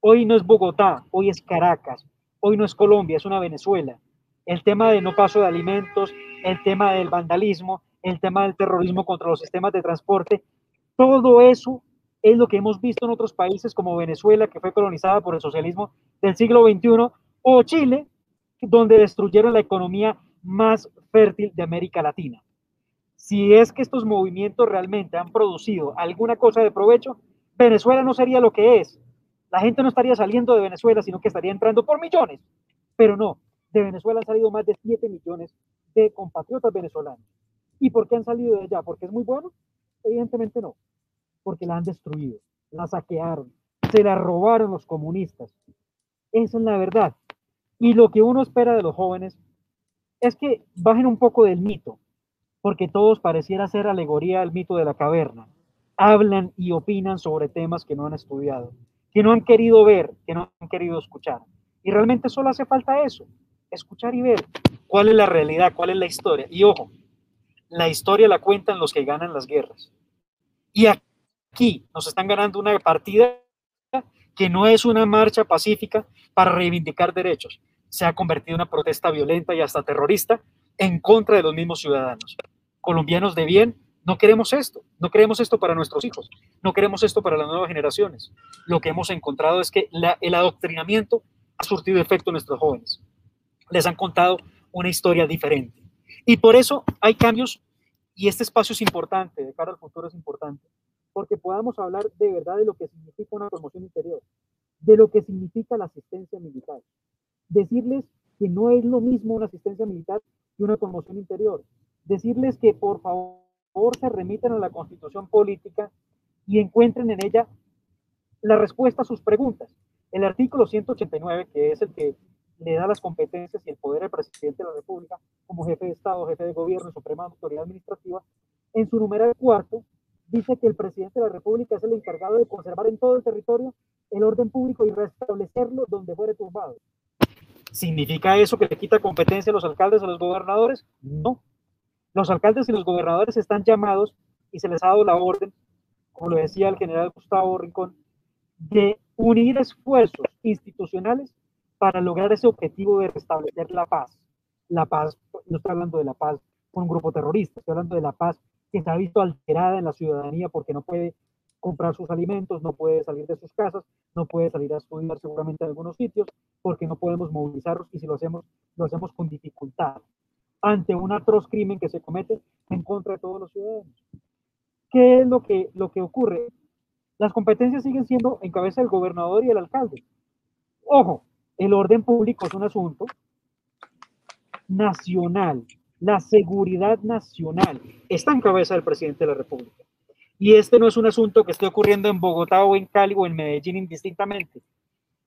[SPEAKER 3] Hoy no es Bogotá, hoy es Caracas, hoy no es Colombia, es una Venezuela. El tema de no paso de alimentos, el tema del vandalismo, el tema del terrorismo contra los sistemas de transporte, todo eso es lo que hemos visto en otros países como Venezuela, que fue colonizada por el socialismo del siglo XXI, o Chile, donde destruyeron la economía más fértil de América Latina. Si es que estos movimientos realmente han producido alguna cosa de provecho, Venezuela no sería lo que es. La gente no estaría saliendo de Venezuela, sino que estaría entrando por millones. Pero no, de Venezuela han salido más de 7 millones de compatriotas venezolanos. ¿Y por qué han salido de allá? ¿Porque es muy bueno? Evidentemente no, porque la han destruido, la saquearon, se la robaron los comunistas. Esa es la verdad. Y lo que uno espera de los jóvenes es que bajen un poco del mito, porque todos pareciera ser alegoría del mito de la caverna. Hablan y opinan sobre temas que no han estudiado, que no han querido ver, que no han querido escuchar. Y realmente solo hace falta eso, escuchar y ver cuál es la realidad, cuál es la historia. Y ojo, la historia la cuentan los que ganan las guerras. Y aquí nos están ganando una partida que no es una marcha pacífica para reivindicar derechos. Se ha convertido en una protesta violenta y hasta terrorista en contra de los mismos ciudadanos. Colombianos de bien No queremos esto, no queremos esto para nuestros hijos, no queremos esto para las nuevas generaciones. Lo que hemos encontrado es que el adoctrinamiento ha surtido efecto en nuestros jóvenes. Les han contado una historia diferente. Y por eso hay cambios y este espacio es importante, de cara al futuro es importante, porque podamos hablar de verdad de lo que significa una promoción interior, de lo que significa la asistencia militar. Decirles que no es lo mismo una asistencia militar que una promoción interior. Decirles que por favor se remiten a la constitución política y encuentren en ella la respuesta a sus preguntas. El artículo 189, que es el que le da las competencias y el poder al presidente de la República como jefe de Estado, jefe de gobierno suprema autoridad administrativa, en su numeral cuarto dice que el presidente de la República es el encargado de conservar en todo el territorio el orden público y restablecerlo donde fuere turbado. ¿Significa eso que le quita competencia a los alcaldes o a los gobernadores? No, los alcaldes y los gobernadores están llamados y se les ha dado la orden, como lo decía el general Gustavo Rincón, de unir esfuerzos institucionales para lograr ese objetivo de restablecer la paz. La paz, no estoy hablando de la paz con un grupo terrorista, estoy hablando de la paz que se ha visto alterada en la ciudadanía porque no puede comprar sus alimentos, no puede salir de sus casas, no puede salir a estudiar seguramente en algunos sitios, porque no podemos movilizarlos y si lo hacemos, lo hacemos con dificultad ante un atroz crimen que se comete en contra de todos los ciudadanos. ¿Qué es lo que, lo que ocurre? Las competencias siguen siendo en cabeza del gobernador y el alcalde. Ojo, el orden público es un asunto nacional. La seguridad nacional está en cabeza del presidente de la República. Y este no es un asunto que esté ocurriendo en Bogotá o en Cali o en Medellín indistintamente.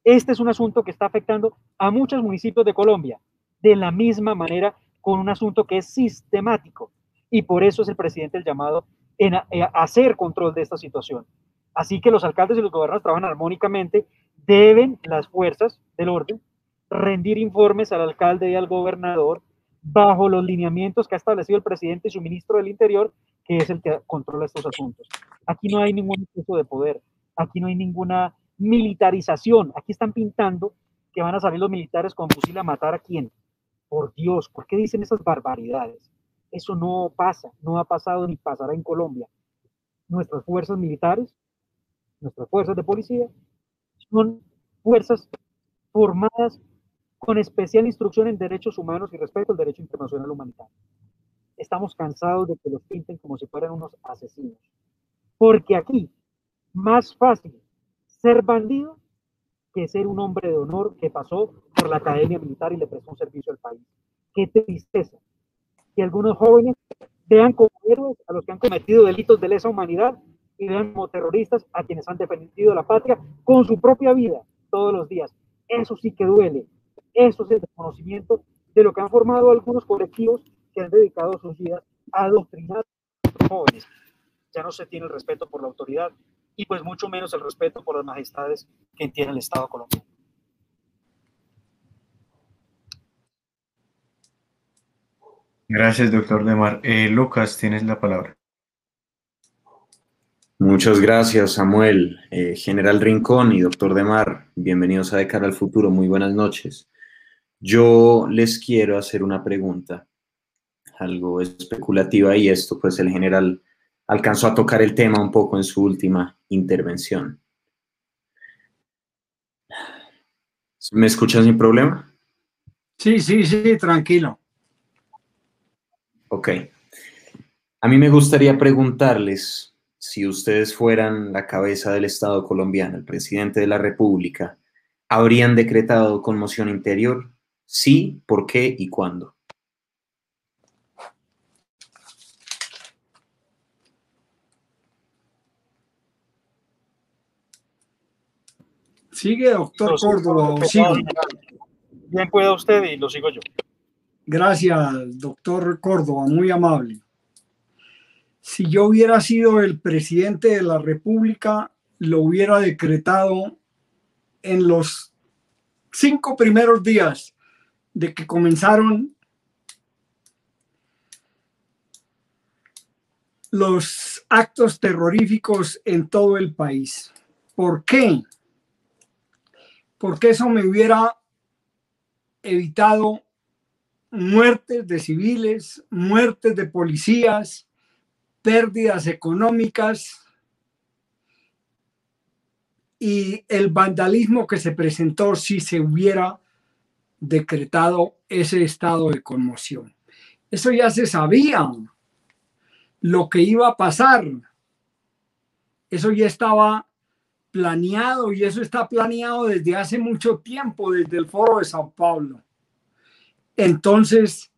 [SPEAKER 3] Este es un asunto que está afectando a muchos municipios de Colombia, de la misma manera con un asunto que es sistemático y por eso es el presidente el llamado en a, eh, hacer control de esta situación. Así que los alcaldes y los gobernadores trabajan armónicamente, deben las fuerzas del orden rendir informes al alcalde y al gobernador bajo los lineamientos que ha establecido el presidente y su ministro del Interior, que es el que controla estos asuntos. Aquí no hay ningún exceso de poder, aquí no hay ninguna militarización, aquí están pintando que van a salir los militares con fusil a matar a quién, por Dios, ¿por qué dicen esas barbaridades? Eso no pasa, no ha pasado ni pasará en Colombia. Nuestras fuerzas militares, nuestras fuerzas de policía, son fuerzas formadas con especial instrucción en derechos humanos y respeto al derecho internacional humanitario. Estamos cansados de que los pinten como si fueran unos asesinos. Porque aquí, más fácil ser bandido que ser un hombre de honor que pasó por la academia militar y le prestó un servicio al país. Qué tristeza que algunos jóvenes vean como héroes a los que han cometido delitos de lesa humanidad y vean como terroristas a quienes han defendido la patria con su propia vida todos los días. Eso sí que duele. Eso es el desconocimiento de lo que han formado algunos colectivos que han dedicado sus vidas a adoctrinar a los jóvenes. Ya no se tiene el respeto por la autoridad, y pues mucho menos el respeto por las majestades que tiene el Estado colombiano.
[SPEAKER 2] Gracias, doctor Demar. Eh, Lucas, tienes la palabra.
[SPEAKER 6] Muchas gracias, Samuel, eh, General Rincón y doctor Demar. Bienvenidos a De Cara al Futuro. Muy buenas noches. Yo les quiero hacer una pregunta, algo especulativa, y esto, pues el general alcanzó a tocar el tema un poco en su última intervención. ¿Me escuchas sin problema?
[SPEAKER 1] Sí, sí, sí, tranquilo.
[SPEAKER 6] Ok. A mí me gustaría preguntarles si ustedes fueran la cabeza del Estado colombiano, el presidente de la República, ¿habrían decretado conmoción interior? Sí, ¿por qué y cuándo?
[SPEAKER 1] Sigue, doctor Córdoba.
[SPEAKER 3] Bien pueda usted y lo sigo yo.
[SPEAKER 1] Gracias, doctor Córdoba, muy amable. Si yo hubiera sido el presidente de la República, lo hubiera decretado en los cinco primeros días de que comenzaron los actos terroríficos en todo el país. ¿Por qué? porque eso me hubiera evitado muertes de civiles, muertes de policías, pérdidas económicas y el vandalismo que se presentó si se hubiera decretado ese estado de conmoción. Eso ya se sabía, lo que iba a pasar. Eso ya estaba planeado y eso está planeado desde hace mucho tiempo, desde el foro de Sao Paulo. Entonces,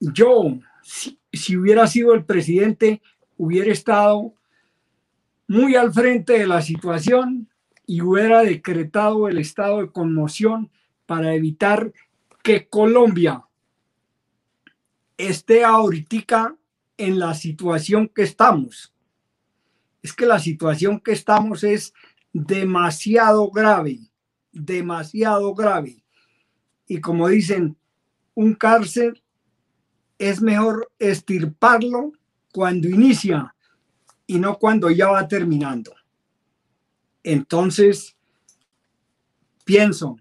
[SPEAKER 1] yo, si, hubiera sido el presidente, hubiera estado muy al frente de la situación y hubiera decretado el estado de conmoción para evitar que Colombia esté ahorita en la situación que estamos. Es que la situación que estamos es demasiado grave, demasiado grave. Y como dicen, un cárcel es mejor estirparlo cuando inicia y no cuando ya va terminando. Entonces, pienso,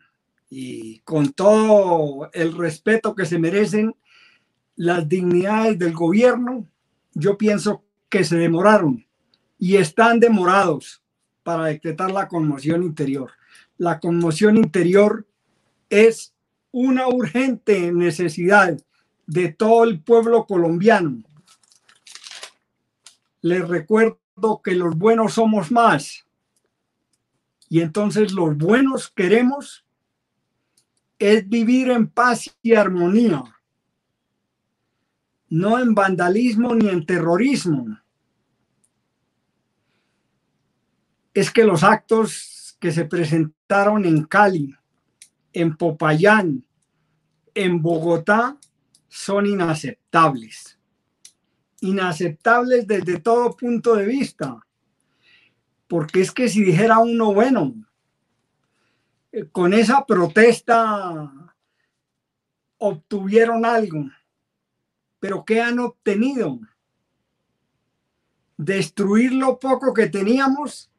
[SPEAKER 1] y con todo el respeto que se merecen las dignidades del gobierno, yo pienso que se demoraron y están demorados para decretar la conmoción interior. La conmoción interior es una urgente necesidad de todo el pueblo colombiano. Les recuerdo que los buenos somos más. Y entonces los buenos queremos es vivir en paz y armonía, no en vandalismo ni en terrorismo. Es que los actos que se presentaron en Cali, en Popayán, en Bogotá, son inaceptables. Inaceptables desde todo punto de vista. Porque es que si dijera uno, bueno, eh, con esa protesta obtuvieron algo, pero ¿qué han obtenido? Destruir lo poco que teníamos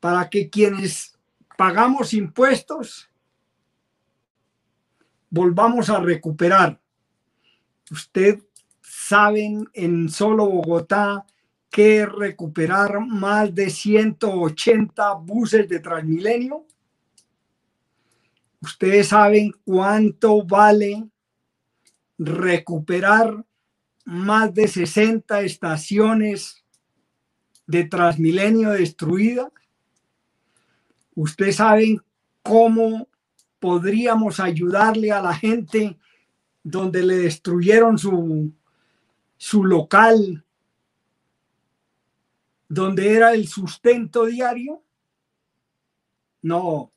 [SPEAKER 1] para que quienes pagamos impuestos volvamos a recuperar usted saben en solo Bogotá que recuperar más de 180 buses de Transmilenio. Ustedes saben cuánto vale recuperar más de 60 estaciones de Transmilenio destruidas. Ustedes saben cómo podríamos ayudarle a la gente donde le destruyeron su, su local, donde era el sustento diario. No,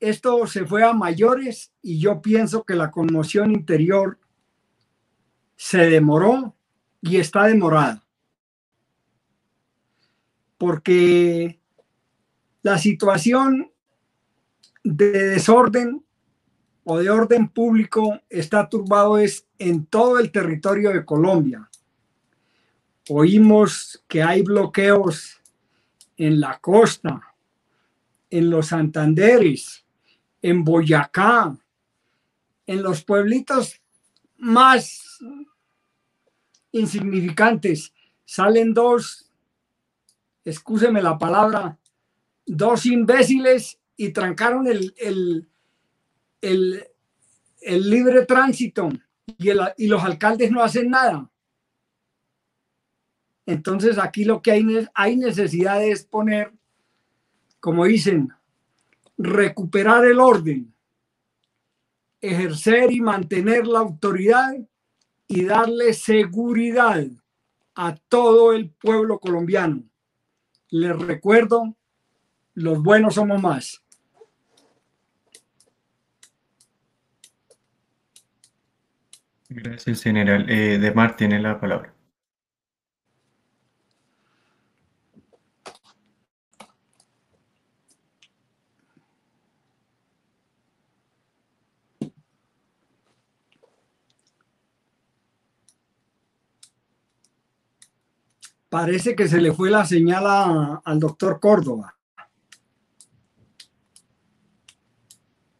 [SPEAKER 1] esto se fue a mayores y yo pienso que la conmoción interior se demoró y está demorada. Porque la situación de desorden o de orden público está turbado es en todo el territorio de Colombia. Oímos que hay bloqueos en la costa, en los Santanderes, en Boyacá, en los pueblitos más insignificantes. Salen dos, excúseme la palabra, dos imbéciles y trancaron el, el el, libre tránsito y, y los alcaldes no hacen nada. Entonces aquí lo que hay, hay necesidad es poner, como dicen, recuperar el orden, ejercer y mantener la autoridad y darle seguridad a todo el pueblo colombiano. Les recuerdo, los buenos somos más.
[SPEAKER 2] Gracias, general. Eh, Demar tiene la palabra.
[SPEAKER 1] Parece que se le fue la señal al doctor Córdoba.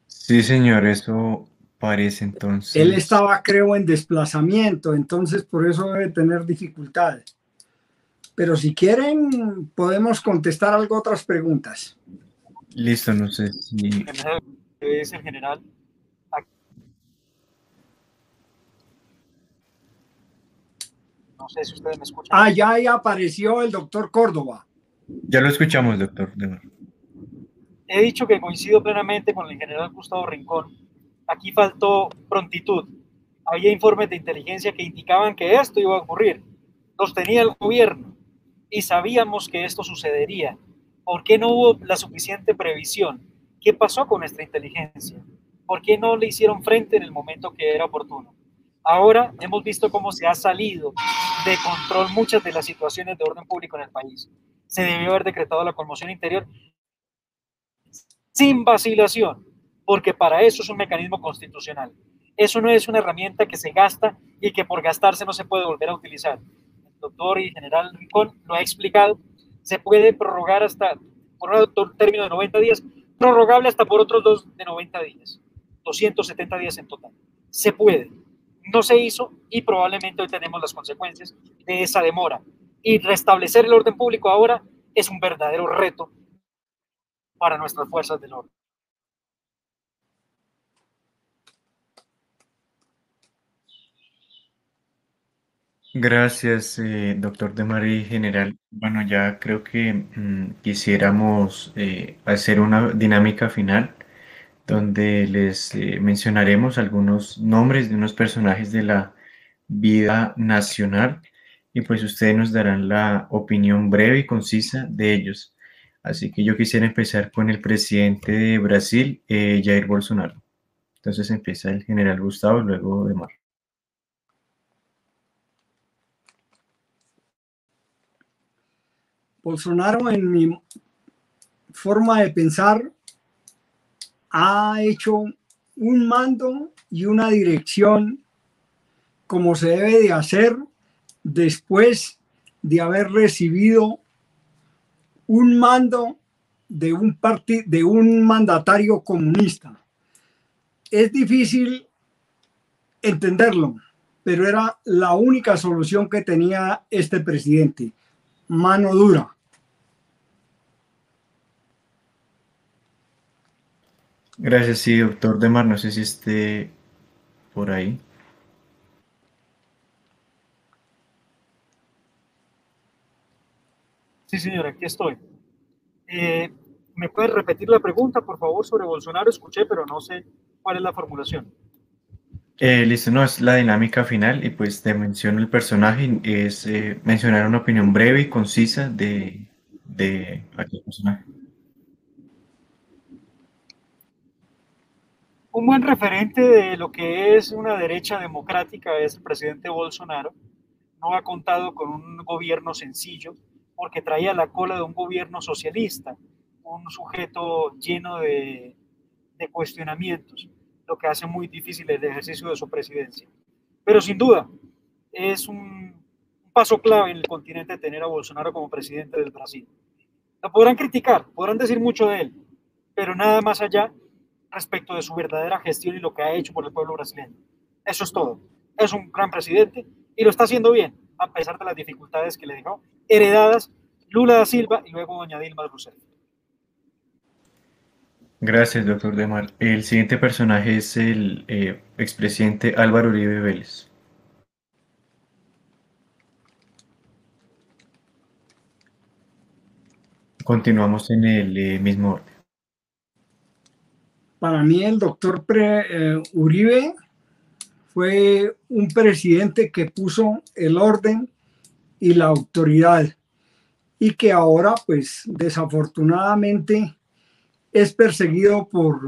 [SPEAKER 2] Sí, señor, eso parece entonces.
[SPEAKER 1] Él estaba, creo, en desplazamiento, entonces por eso debe tener dificultades. Pero si quieren, podemos contestar algo otras preguntas.
[SPEAKER 2] Listo, no sé si.
[SPEAKER 3] Es el general. No sé si ustedes me escuchan.
[SPEAKER 1] Ah, ya ahí apareció el doctor Córdoba.
[SPEAKER 2] Ya lo escuchamos, doctor.
[SPEAKER 3] He dicho que coincido plenamente con el general Gustavo Rincón. Aquí faltó prontitud. Había informes de inteligencia que indicaban que esto iba a ocurrir. Los tenía el gobierno y sabíamos que esto sucedería. ¿Por qué no hubo la suficiente previsión? ¿Qué pasó con nuestra inteligencia? ¿Por qué no le hicieron frente en el momento que era oportuno? Ahora hemos visto cómo se ha salido de control muchas de las situaciones de orden público en el país. Se debió haber decretado la conmoción interior sin vacilación, porque para eso es un mecanismo constitucional. Eso no es una herramienta que se gasta y que por gastarse no se puede volver a utilizar. El doctor y general Rincón lo ha explicado. Se puede prorrogar hasta por un término de 90 días, prorrogable hasta por otros dos de 90 días, 270 días en total. Se puede no se hizo y probablemente hoy tenemos las consecuencias de esa demora. Y restablecer el orden público ahora es un verdadero reto para nuestras fuerzas del orden.
[SPEAKER 2] Gracias, eh, doctor de María General. Bueno, ya creo que mm, quisiéramos eh, hacer una dinámica final donde les eh, mencionaremos algunos nombres de unos personajes de la vida nacional y pues ustedes nos darán la opinión breve y concisa de ellos. Así que yo quisiera empezar con el presidente de Brasil, Jair Bolsonaro. Entonces empieza el general Gustavo, luego de Mar.
[SPEAKER 1] Bolsonaro, en mi forma de pensar, ha hecho un mando y una dirección como se debe de hacer después de haber recibido un mando de un de un mandatario comunista. Es difícil entenderlo, pero era la única solución que tenía este presidente, mano dura.
[SPEAKER 2] Gracias, sí, doctor Demar, no sé si esté por ahí.
[SPEAKER 3] Sí, señora, aquí estoy. Eh, ¿Me puede repetir la pregunta, por favor, sobre Bolsonaro? Escuché, pero no sé cuál es la formulación.
[SPEAKER 2] Eh, listo, no, es la dinámica final y pues te menciono el personaje, es eh, mencionar una opinión breve y concisa de, de aquel personaje.
[SPEAKER 3] Un buen referente de lo que es una derecha democrática es el presidente Bolsonaro. No ha contado con un gobierno sencillo porque traía la cola de un gobierno socialista, un sujeto lleno de, cuestionamientos, lo que hace muy difícil el ejercicio de su presidencia. Pero sin duda, es un, paso clave en el continente tener a Bolsonaro como presidente del Brasil. Lo podrán criticar, podrán decir mucho de él, pero nada más allá respecto de su verdadera gestión y lo que ha hecho por el pueblo brasileño. Eso es todo. Es un gran presidente y lo está haciendo bien, a pesar de las dificultades que le dejó heredadas Lula da Silva y luego doña Dilma Rousseff.
[SPEAKER 2] Gracias, doctor Demar. El siguiente personaje es el eh, expresidente Álvaro Uribe Vélez. Continuamos en el eh, mismo orden
[SPEAKER 1] para mí el doctor eh, Uribe fue un presidente que puso el orden y la autoridad y que ahora pues desafortunadamente es perseguido por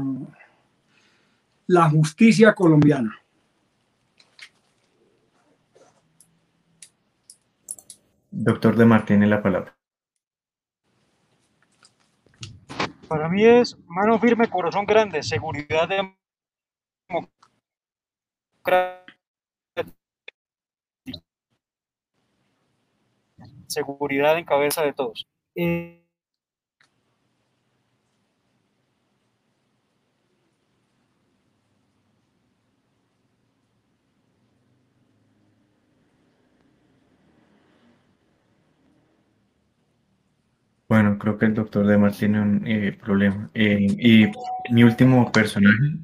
[SPEAKER 1] la justicia colombiana.
[SPEAKER 2] Doctor de Martínez, la palabra.
[SPEAKER 3] Para mí es mano firme, corazón grande, seguridad Seguridad en cabeza de todos. Eh,
[SPEAKER 2] Bueno, creo que el doctor Demar tiene un eh, problema. Eh, y mi último personaje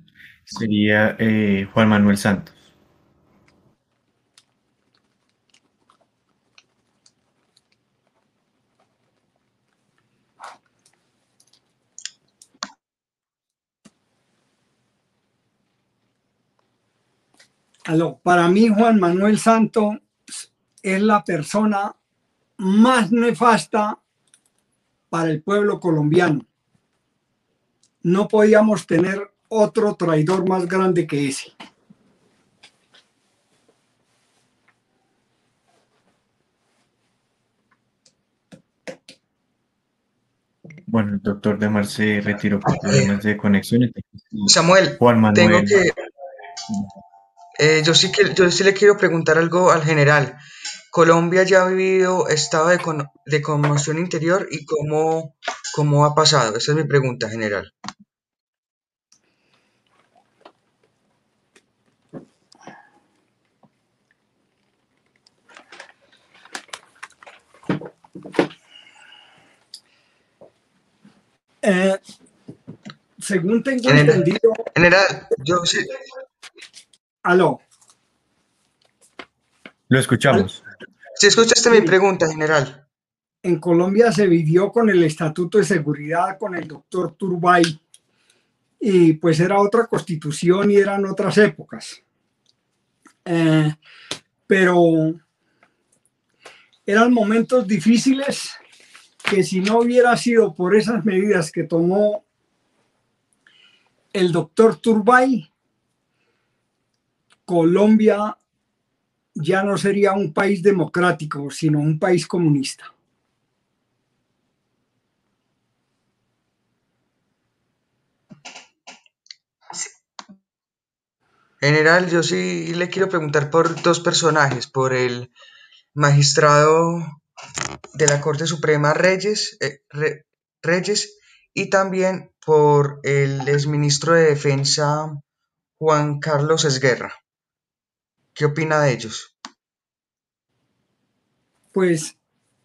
[SPEAKER 2] sería eh, Juan Manuel Santos.
[SPEAKER 1] para mí Juan Manuel Santos es la persona más nefasta para el pueblo colombiano. No podíamos tener otro traidor más grande que ese.
[SPEAKER 2] Bueno, el doctor de se retiró por problemas de conexión.
[SPEAKER 4] Samuel, Juan Manuel. tengo que... Eh, yo, sí que, yo sí le quiero preguntar algo al general. Colombia ya ha vivido estado de, de conmoción interior y cómo, cómo ha pasado. Esa es mi pregunta, general.
[SPEAKER 1] Eh, según tengo entendido.
[SPEAKER 4] General, yo sí.
[SPEAKER 1] Aló.
[SPEAKER 2] Lo escuchamos.
[SPEAKER 4] Si escuchaste mi pregunta, general.
[SPEAKER 1] En Colombia se vivió con el Estatuto de Seguridad con el doctor Turbay y pues era otra constitución y eran otras épocas. Eh, pero eran momentos difíciles que si no hubiera sido por esas medidas que tomó el doctor Turbay, Colombia ya no sería un país democrático, sino un país comunista.
[SPEAKER 4] General, yo sí le quiero preguntar por dos personajes, por el magistrado de la Corte Suprema Reyes, eh, Reyes y también por el exministro de Defensa Juan Carlos Esguerra. ¿Qué opina de ellos?
[SPEAKER 1] Pues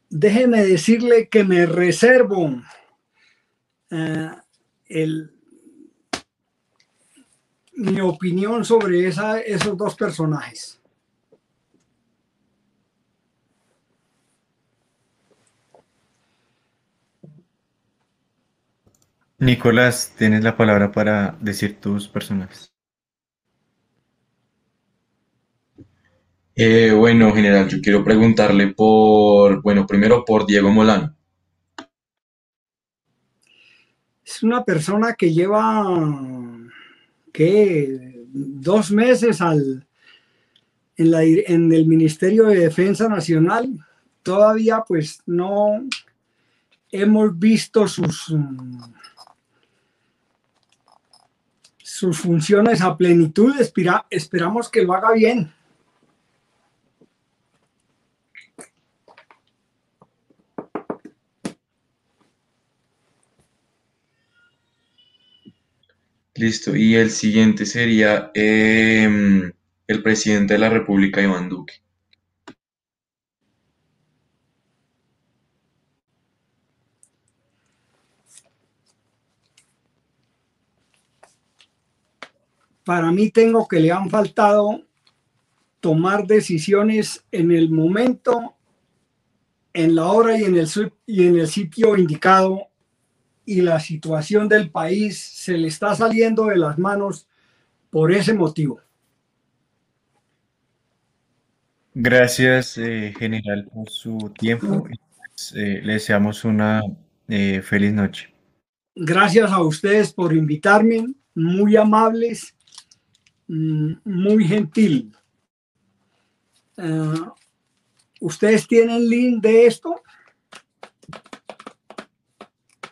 [SPEAKER 1] déjeme decirle que me reservo eh, mi opinión sobre esos dos personajes.
[SPEAKER 2] Nicolás, tienes la palabra para decir tus personajes.
[SPEAKER 5] Eh, bueno, general, yo quiero preguntarle por, bueno, primero por Diego Molano.
[SPEAKER 1] Es una persona que lleva, ¿qué? Dos meses al, en, en el Ministerio de Defensa Nacional. Todavía pues no hemos visto sus sus funciones a plenitud. esperamos que lo haga bien.
[SPEAKER 5] Listo. Y el siguiente sería em, el presidente de la República, Iván Duque.
[SPEAKER 1] para mí tengo que le han faltado tomar decisiones en el momento, en la hora y en el, y en el sitio indicado y la situación del país se le está saliendo de las manos por ese motivo.
[SPEAKER 2] Gracias, eh, general, por su tiempo. Pues, eh, le deseamos una eh, feliz noche.
[SPEAKER 1] Gracias a ustedes por invitarme, muy amables Mm, muy gentil. ¿Ustedes tienen link de esto?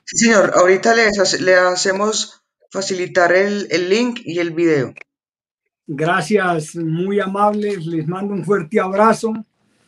[SPEAKER 4] Sí, señor. Ahorita le hacemos facilitar el, el link y el video.
[SPEAKER 1] Gracias, muy amables. Les mando un fuerte abrazo